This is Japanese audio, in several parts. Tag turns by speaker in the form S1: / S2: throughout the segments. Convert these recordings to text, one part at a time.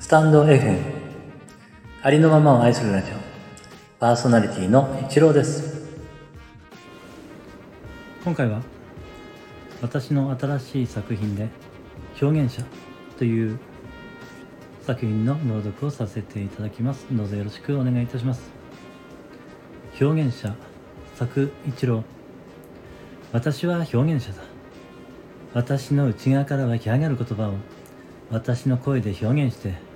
S1: スタンド FM ありのままを愛するラジオ。パーソナリティの一郎です。今回は私の新しい作品で表現者という作品の朗読をさせていただきます。どうぞよろしくお願いいたします。表現者作一郎。私は表現者だ。私の内側から湧き上がる言葉を私の声で表現して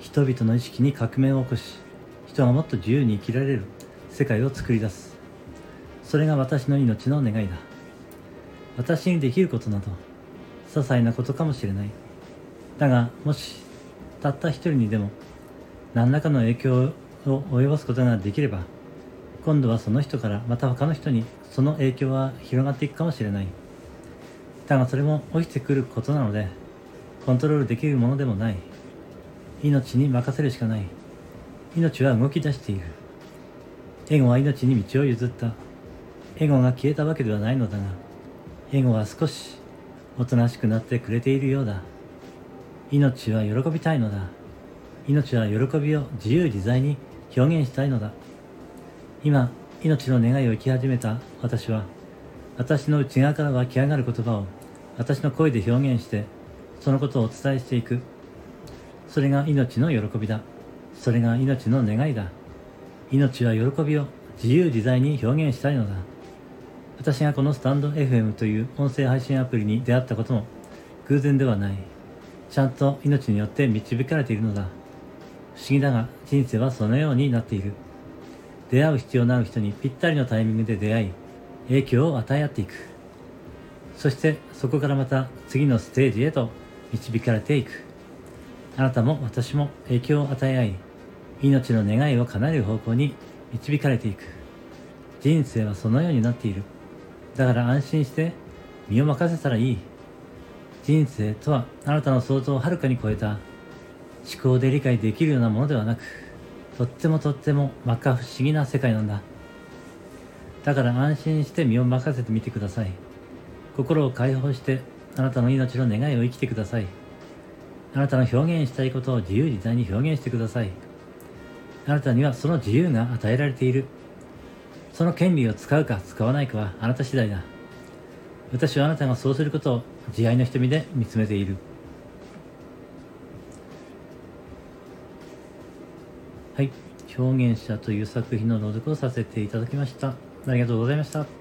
S1: 人々の意識に革命を起こし人がもっと自由に生きられる世界を作り出す。それが私の命の願いだ。私にできることなど些細なことかもしれない。だがもしたった一人にでも何らかの影響を及ぼすことができれば今度はその人からまた他の人にその影響は広がっていくかもしれない。だがそれも起きてくることなのでコントロールできるものでもない。命に任せるしかない。命は動き出している。エゴは命に道を譲った。エゴが消えたわけではないのだがエゴは少しおとなしくなってくれているようだ。命は喜びたいのだ。命は喜びを自由自在に表現したいのだ。今命の願いを生き始めた私は私の内側から湧き上がる言葉を私の声で表現してそのことをお伝えしていく。それが命の喜びだ。それが命の願いだ。命は喜びを自由自在に表現したいのだ。私がこのスタンド FM という音声配信アプリに出会ったことも偶然ではない。ちゃんと命によって導かれているのだ。不思議だが人生はそのようになっている。出会う必要のある人にぴったりのタイミングで出会い影響を与え合っていく。そしてそこからまた次のステージへと導かれていく。あなたも私も影響を与え合い命の願いを叶える方向に導かれていく。人生はそのようになっている。だから安心して身を任せたらいい。人生とはあなたの想像をはるかに超えた思考で理解できるようなものではなくとってもとっても摩訶不思議な世界なんだ。だから安心して身を任せてみてください。心を解放してあなたの命の願いを生きてください。あなたの表現したいことを自由自在に表現してください。あなたにはその自由が与えられている。その権利を使うか使わないかはあなた次第だ。私はあなたがそうすることを慈愛の瞳で見つめている。はい。表現者という作品の朗読をさせていただきました。ありがとうございました。